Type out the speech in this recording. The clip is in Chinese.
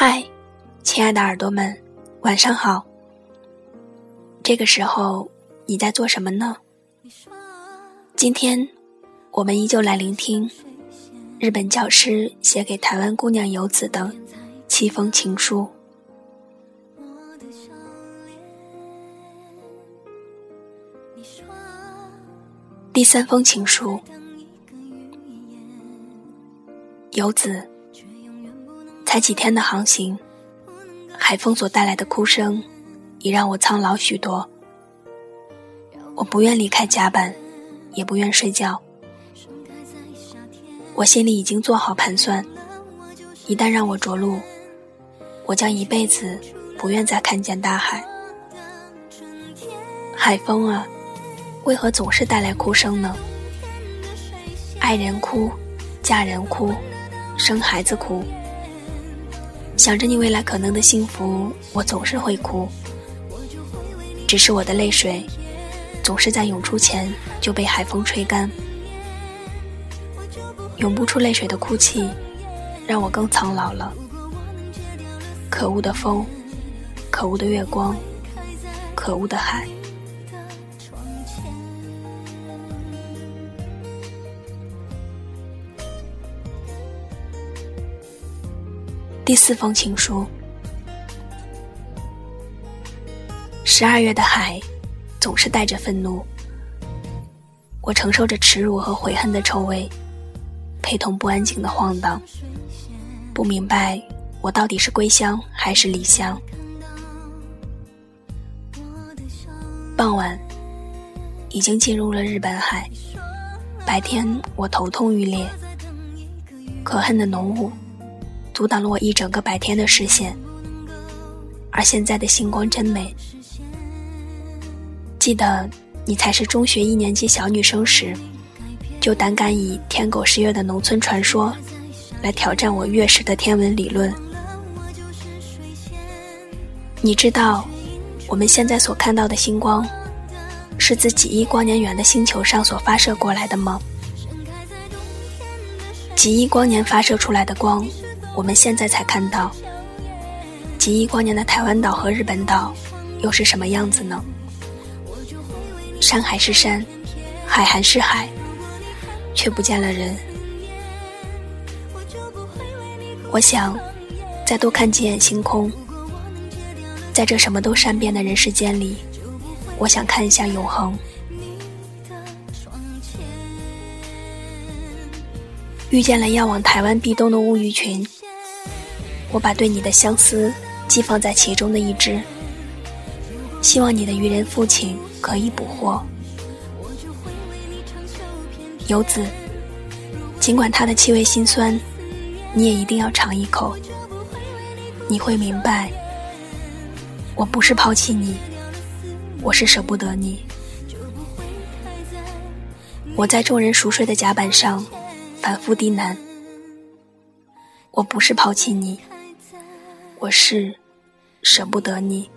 嗨，亲爱的耳朵们，晚上好。这个时候你在做什么呢？今天我们依旧来聆听日本教师写给台湾姑娘游子的七封情书。第三封情书，游子。才几天的航行，海风所带来的哭声，已让我苍老许多。我不愿离开甲板，也不愿睡觉。我心里已经做好盘算，一旦让我着陆，我将一辈子不愿再看见大海。海风啊，为何总是带来哭声呢？爱人哭，嫁人哭，生孩子哭。想着你未来可能的幸福，我总是会哭。只是我的泪水，总是在涌出前就被海风吹干。涌不出泪水的哭泣，让我更苍老了。可恶的风，可恶的月光，可恶的海。第四封情书。十二月的海，总是带着愤怒。我承受着耻辱和悔恨的臭味，陪同不安静的晃荡。不明白，我到底是归乡还是离乡？傍晚，已经进入了日本海。白天，我头痛欲裂，可恨的浓雾。阻挡了我一整个白天的视线，而现在的星光真美。记得你才是中学一年级小女生时，就胆敢以天狗食月的农村传说来挑战我月食的天文理论。你知道我们现在所看到的星光，是自几亿光年远的星球上所发射过来的吗？几亿光年发射出来的光。我们现在才看到，几亿光年的台湾岛和日本岛，又是什么样子呢？山还是山，海还是海，却不见了人。我想，再多看几眼星空，在这什么都善变的人世间里，我想看一下永恒。遇见了要往台湾避冬的乌鱼群。我把对你的相思寄放在其中的一只，希望你的渔人父亲可以捕获。游子，尽管它的气味心酸，你也一定要尝一口。你会明白，我不是抛弃你，我是舍不得你。我在众人熟睡的甲板上反复低喃：我不是抛弃你。我是舍不得你。